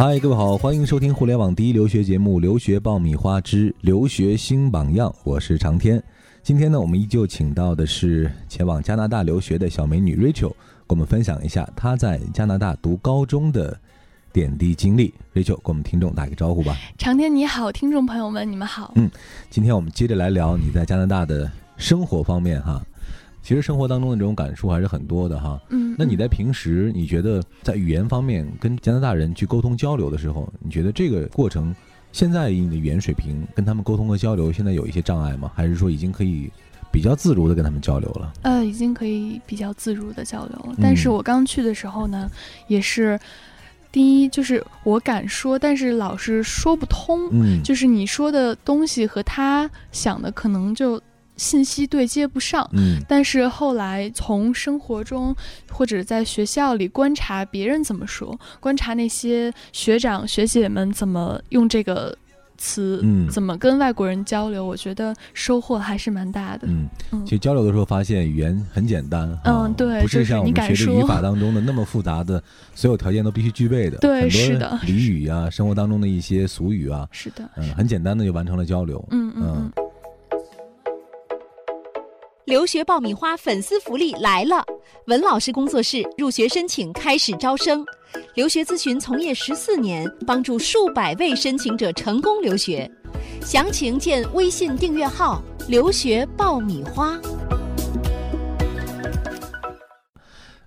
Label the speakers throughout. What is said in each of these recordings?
Speaker 1: 嗨，各位好，欢迎收听互联网第一留学节目《留学爆米花之留学新榜样》，我是长天。今天呢，我们依旧请到的是前往加拿大留学的小美女 Rachel，跟我们分享一下她在加拿大读高中的点滴经历。Rachel，跟我们听众打个招呼吧。
Speaker 2: 长天你好，听众朋友们，你们好。
Speaker 1: 嗯，今天我们接着来聊你在加拿大的生活方面哈。其实生活当中的这种感触还是很多的哈。
Speaker 2: 嗯，
Speaker 1: 那你在平时你觉得在语言方面跟加拿大人去沟通交流的时候，你觉得这个过程现在以你的语言水平跟他们沟通和交流，现在有一些障碍吗？还是说已经可以比较自如的跟他们交流了？
Speaker 2: 呃，已经可以比较自如的交流了。但是我刚去的时候呢，也是第一就是我敢说，但是老是说不通。
Speaker 1: 嗯，
Speaker 2: 就是你说的东西和他想的可能就。信息对接不上，
Speaker 1: 嗯，
Speaker 2: 但是后来从生活中或者在学校里观察别人怎么说，观察那些学长学姐们怎么用这个词，
Speaker 1: 嗯，
Speaker 2: 怎么跟外国人交流，我觉得收获还是蛮大的。
Speaker 1: 嗯，其实交流的时候发现语言很简单，
Speaker 2: 嗯，对，
Speaker 1: 不是像我们学的语法当中的那么复杂的，所有条件都必须具备的。
Speaker 2: 对，是的，
Speaker 1: 俚语啊，生活当中的一些俗语啊，
Speaker 2: 是的，
Speaker 1: 嗯，很简单的就完成了交流。
Speaker 2: 嗯嗯。
Speaker 3: 留学爆米花粉丝福利来了！文老师工作室入学申请开始招生，留学咨询从业十四年，帮助数百位申请者成功留学。详情见微信订阅号“留学爆米花”。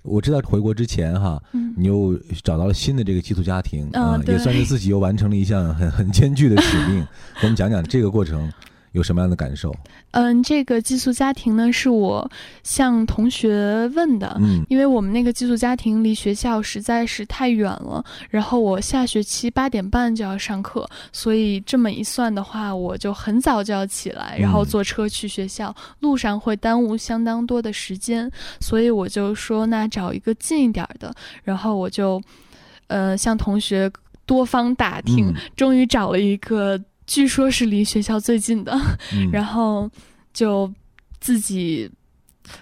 Speaker 1: 我知道回国之前哈，你又找到了新的这个寄宿家庭，
Speaker 2: 嗯，
Speaker 1: 也算是自己又完成了一项很很艰巨的使命。给我们讲讲这个过程。有什么样的感受？
Speaker 2: 嗯，这个寄宿家庭呢，是我向同学问的。
Speaker 1: 嗯，
Speaker 2: 因为我们那个寄宿家庭离学校实在是太远了，然后我下学期八点半就要上课，所以这么一算的话，我就很早就要起来，然后坐车去学校，路上会耽误相当多的时间，所以我就说，那找一个近一点的。然后我就，呃，向同学多方打听，终于找了一个。据说是离学校最近的，然后就自己，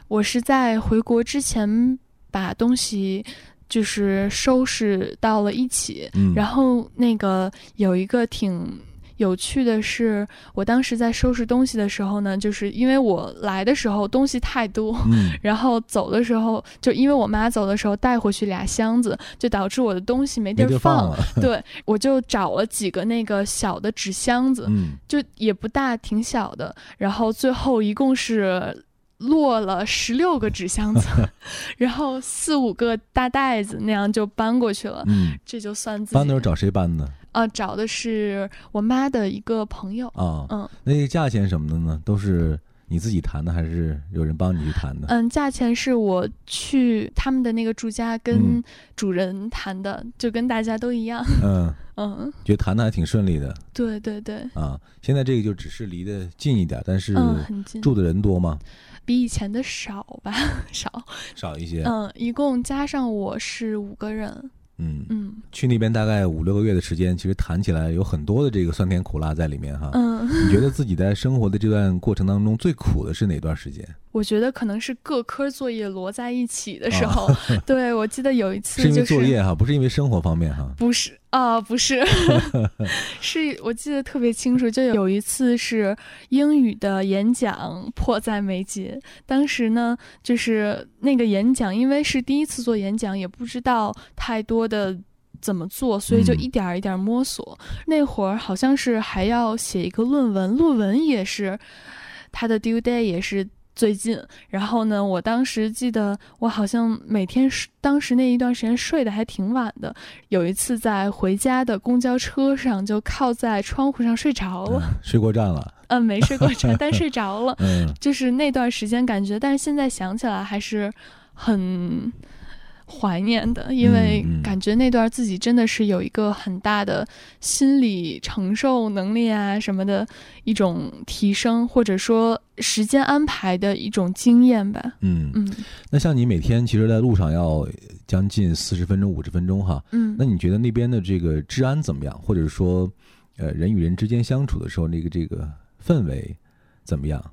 Speaker 2: 我是在回国之前把东西就是收拾到了一起，然后那个有一个挺。有趣的是，我当时在收拾东西的时候呢，就是因为我来的时候东西太多，然后走的时候就因为我妈走的时候带回去俩箱子，就导致我的东西没地儿
Speaker 1: 放。
Speaker 2: 对，我就找了几个那个小的纸箱子，就也不大，挺小的。然后最后一共是落了十六个纸箱子，然后四五个大袋子，那样就搬过去了。
Speaker 1: 嗯，
Speaker 2: 这就算自
Speaker 1: 己搬的时候找谁搬的？
Speaker 2: 啊，找的是我妈的一个朋友
Speaker 1: 啊，
Speaker 2: 嗯，
Speaker 1: 那个价钱什么的呢，都是你自己谈的，还是有人帮你去谈的？
Speaker 2: 嗯，价钱是我去他们的那个住家跟主人谈的，就跟大家都一样。
Speaker 1: 嗯
Speaker 2: 嗯，
Speaker 1: 觉得谈的还挺顺利的。
Speaker 2: 对对对。
Speaker 1: 啊，现在这个就只是离得近一点，但是。住的人多吗？
Speaker 2: 比以前的少吧，少
Speaker 1: 少一些。
Speaker 2: 嗯，一共加上我是五个人。
Speaker 1: 嗯
Speaker 2: 嗯，
Speaker 1: 去那边大概五六个月的时间，其实谈起来有很多的这个酸甜苦辣在里面哈。
Speaker 2: 嗯，
Speaker 1: 你觉得自己在生活的这段过程当中最苦的是哪段时间？
Speaker 2: 我觉得可能是各科作业摞在一起的时候。对，我记得有一次
Speaker 1: 是因为作业哈，不是因为生活方面哈。
Speaker 2: 不是啊，不是，是我记得特别清楚，就有一次是英语的演讲迫在眉睫。当时呢，就是那个演讲，因为是第一次做演讲，也不知道太多的怎么做，所以就一点一点摸索。那会儿好像是还要写一个论文，论文也是他的 due day 也是。最近，然后呢？我当时记得，我好像每天当时那一段时间睡得还挺晚的。有一次在回家的公交车上，就靠在窗户上睡着了，
Speaker 1: 睡过站了。
Speaker 2: 嗯，没睡过站，但睡着了。嗯，就是那段时间感觉，但是现在想起来还是很。怀念的，因为感觉那段自己真的是有一个很大的心理承受能力啊什么的一种提升，或者说时间安排的一种经验吧。
Speaker 1: 嗯
Speaker 2: 嗯，
Speaker 1: 那像你每天其实，在路上要将近四十分钟、五十分钟哈。
Speaker 2: 嗯，
Speaker 1: 那你觉得那边的这个治安怎么样？或者说，呃，人与人之间相处的时候，那个这个氛围怎么样？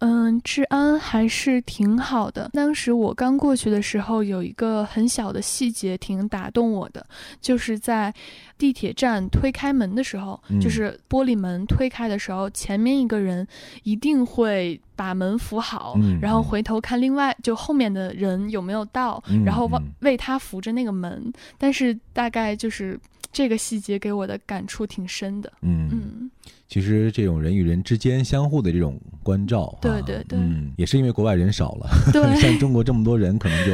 Speaker 2: 嗯，治安还是挺好的。当时我刚过去的时候，有一个很小的细节挺打动我的，就是在地铁站推开门的时候，就是玻璃门推开的时候，前面一个人一定会把门扶好，然后回头看另外就后面的人有没有到，然后为为他扶着那个门。但是大概就是这个细节给我的感触挺深的。
Speaker 1: 嗯嗯。其实这种人与人之间相互的这种关照，
Speaker 2: 对对对，
Speaker 1: 嗯，也是因为国外人少了，
Speaker 2: 对，
Speaker 1: 像中国这么多人，可能就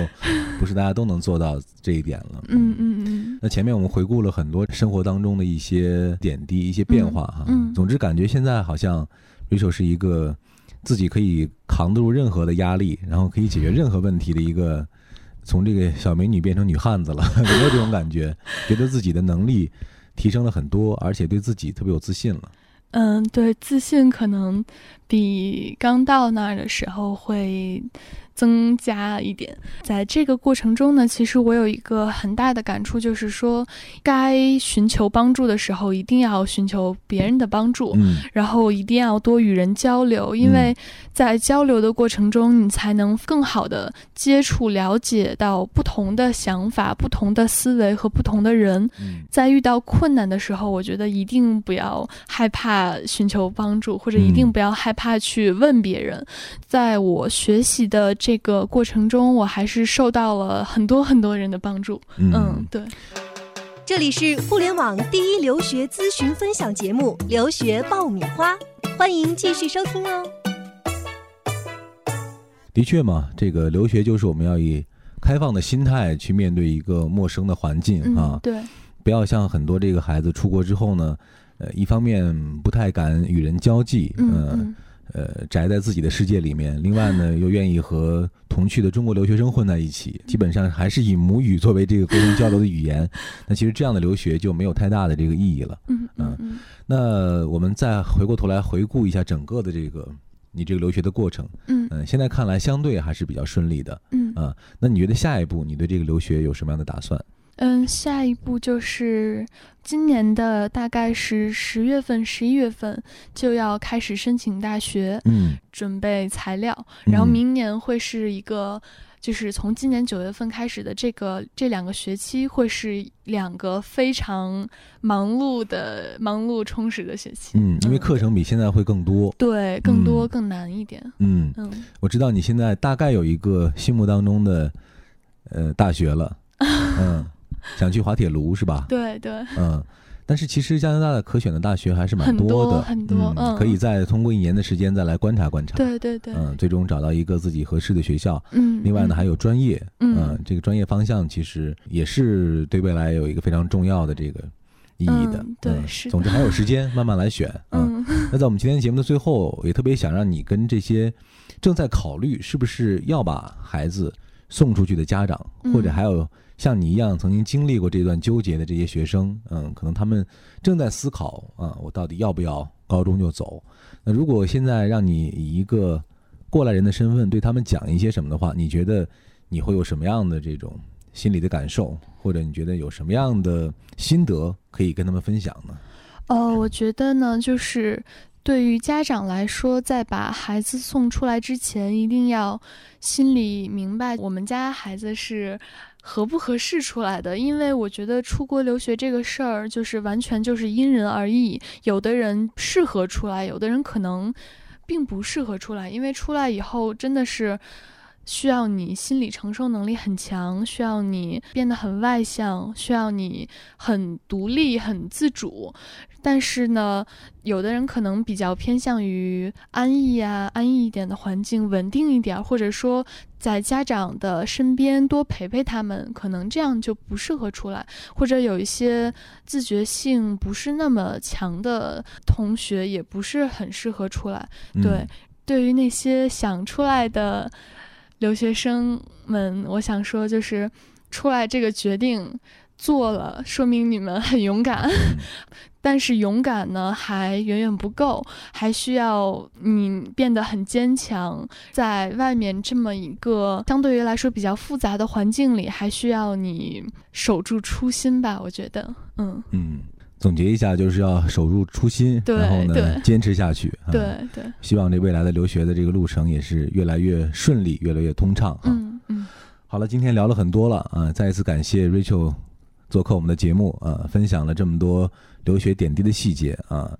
Speaker 1: 不是大家都能做到这一点了。
Speaker 2: 嗯嗯嗯。
Speaker 1: 那前面我们回顾了很多生活当中的一些点滴、一些变化哈，嗯，总之感觉现在好像 Rachel 是一个自己可以扛得住任何的压力，然后可以解决任何问题的一个，从这个小美女变成女汉子了，有没有这种感觉？觉得自己的能力提升了很多，而且对自己特别有自信了。
Speaker 2: 嗯，对，自信可能比刚到那儿的时候会。增加一点，在这个过程中呢，其实我有一个很大的感触，就是说，该寻求帮助的时候，一定要寻求别人的帮助，嗯，然后一定要多与人交流，因为在交流的过程中，你才能更好的接触、了解到不同的想法、不同的思维和不同的人。在遇到困难的时候，我觉得一定不要害怕寻求帮助，或者一定不要害怕去问别人。在我学习的。这个过程中，我还是受到了很多很多人的帮助。嗯，对。
Speaker 3: 这里是互联网第一留学咨询分享节目《留学爆米花》，欢迎继续收听哦。
Speaker 1: 的确嘛，这个留学就是我们要以开放的心态去面对一个陌生的环境啊。
Speaker 2: 对。
Speaker 1: 不要像很多这个孩子出国之后呢，呃，一方面不太敢与人交际，嗯。呃，宅在自己的世界里面。另外呢，又愿意和同去的中国留学生混在一起，基本上还是以母语作为这个沟通交流的语言。那其实这样的留学就没有太大的这个意义了。
Speaker 2: 嗯嗯。
Speaker 1: 那我们再回过头来回顾一下整个的这个你这个留学的过程。
Speaker 2: 嗯
Speaker 1: 嗯。现在看来相对还是比较顺利的。
Speaker 2: 嗯
Speaker 1: 啊，那你觉得下一步你对这个留学有什么样的打算？
Speaker 2: 嗯，下一步就是今年的大概是十月份、十一月份就要开始申请大学，
Speaker 1: 嗯，
Speaker 2: 准备材料，然后明年会是一个，就是从今年九月份开始的这个这两个学期会是两个非常忙碌的、忙碌充实的学期。
Speaker 1: 嗯，因为课程比现在会更多，
Speaker 2: 对，更多更难一点。
Speaker 1: 嗯嗯，我知道你现在大概有一个心目当中的呃大学了，嗯。想去滑铁卢是吧？
Speaker 2: 对对，
Speaker 1: 嗯，但是其实加拿大的可选的大学还是蛮
Speaker 2: 多
Speaker 1: 的，
Speaker 2: 很多，
Speaker 1: 嗯，可以再通过一年的时间再来观察观察，
Speaker 2: 对对对，
Speaker 1: 嗯，最终找到一个自己合适的学校，
Speaker 2: 嗯，
Speaker 1: 另外呢还有专业，嗯，这个专业方向其实也是对未来有一个非常重要的这个意义的，
Speaker 2: 对是，
Speaker 1: 总之还有时间慢慢来选，嗯，那在我们今天节目的最后，也特别想让你跟这些正在考虑是不是要把孩子送出去的家长，或者还有。像你一样曾经经历过这段纠结的这些学生，嗯，可能他们正在思考啊，我到底要不要高中就走？那如果现在让你以一个过来人的身份对他们讲一些什么的话，你觉得你会有什么样的这种心理的感受，或者你觉得有什么样的心得可以跟他们分享呢？
Speaker 2: 哦，我觉得呢，就是对于家长来说，在把孩子送出来之前，一定要心里明白，我们家孩子是。合不合适出来的？因为我觉得出国留学这个事儿，就是完全就是因人而异。有的人适合出来，有的人可能并不适合出来。因为出来以后，真的是需要你心理承受能力很强，需要你变得很外向，需要你很独立、很自主。但是呢，有的人可能比较偏向于安逸啊，安逸一点的环境，稳定一点，或者说在家长的身边多陪陪他们，可能这样就不适合出来。或者有一些自觉性不是那么强的同学，也不是很适合出来。对，对于那些想出来的留学生们，我想说，就是出来这个决定。做了，说明你们很勇敢，但是勇敢呢还远远不够，还需要你变得很坚强。在外面这么一个相对于来说比较复杂的环境里，还需要你守住初心吧？我觉得，嗯
Speaker 1: 嗯，总结一下，就是要守住初心，然后呢，坚持下去。
Speaker 2: 对对，
Speaker 1: 希望这未来的留学的这个路程也是越来越顺利，越来越通畅。
Speaker 2: 嗯嗯。
Speaker 1: 好了，今天聊了很多了啊！再一次感谢 Rachel 做客我们的节目啊，分享了这么多留学点滴的细节啊，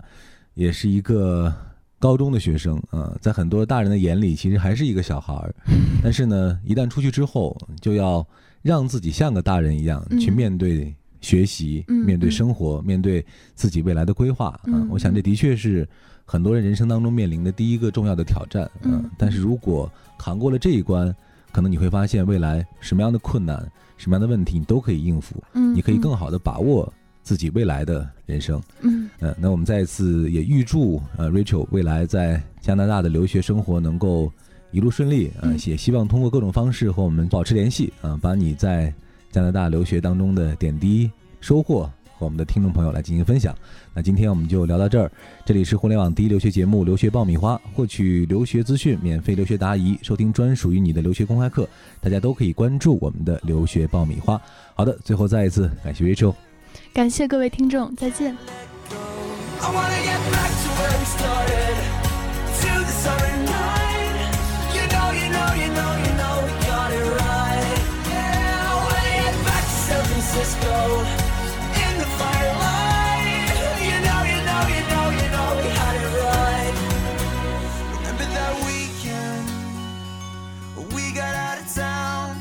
Speaker 1: 也是一个高中的学生啊，在很多大人的眼里，其实还是一个小孩儿，但是呢，一旦出去之后，就要让自己像个大人一样去面对。学习，面对生活，面对自己未来的规划啊！我想这的确是很多人人生当中面临的第一个重要的挑战嗯，但是如果扛过了这一关，可能你会发现未来什么样的困难、什么样的问题你都可以应付。嗯，你可以更好的把握自己未来的人生。
Speaker 2: 嗯，
Speaker 1: 呃，那我们再一次也预祝呃 Rachel 未来在加拿大的留学生活能够一路顺利嗯！也希望通过各种方式和我们保持联系啊，把你在。加拿大留学当中的点滴收获和我们的听众朋友来进行分享。那今天我们就聊到这儿。这里是互联网第一留学节目《留学爆米花》，获取留学资讯、免费留学答疑、收听专属于你的留学公开课，大家都可以关注我们的留学爆米花。好的，最后再一次感谢 Rachel，
Speaker 2: 感谢各位听众，再见。
Speaker 1: In the firelight. You know, you know, you know, you know we had it right. Remember that weekend we got out of town,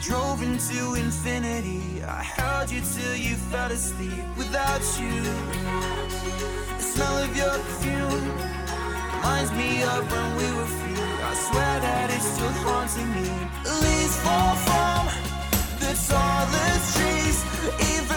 Speaker 1: drove into infinity. I held you till you fell asleep. Without you, the smell of your perfume reminds me of when we were free. I swear that it's still haunting me. At least for fun. I saw the trees,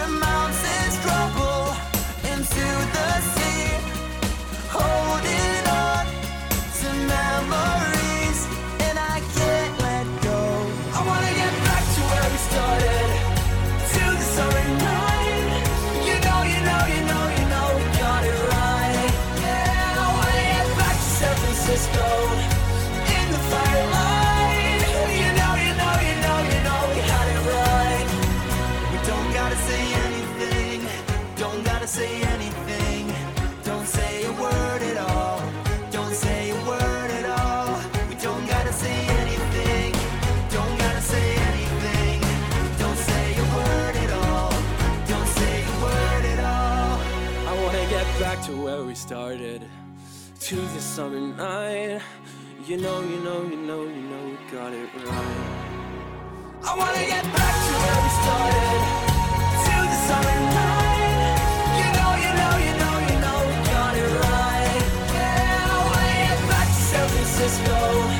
Speaker 1: summer night. You know, you know, you know, you know, we got it right. I wanna get back to where we started, to the summer night. You know, you know, you know, you know, we got it right. Yeah, back to San Francisco.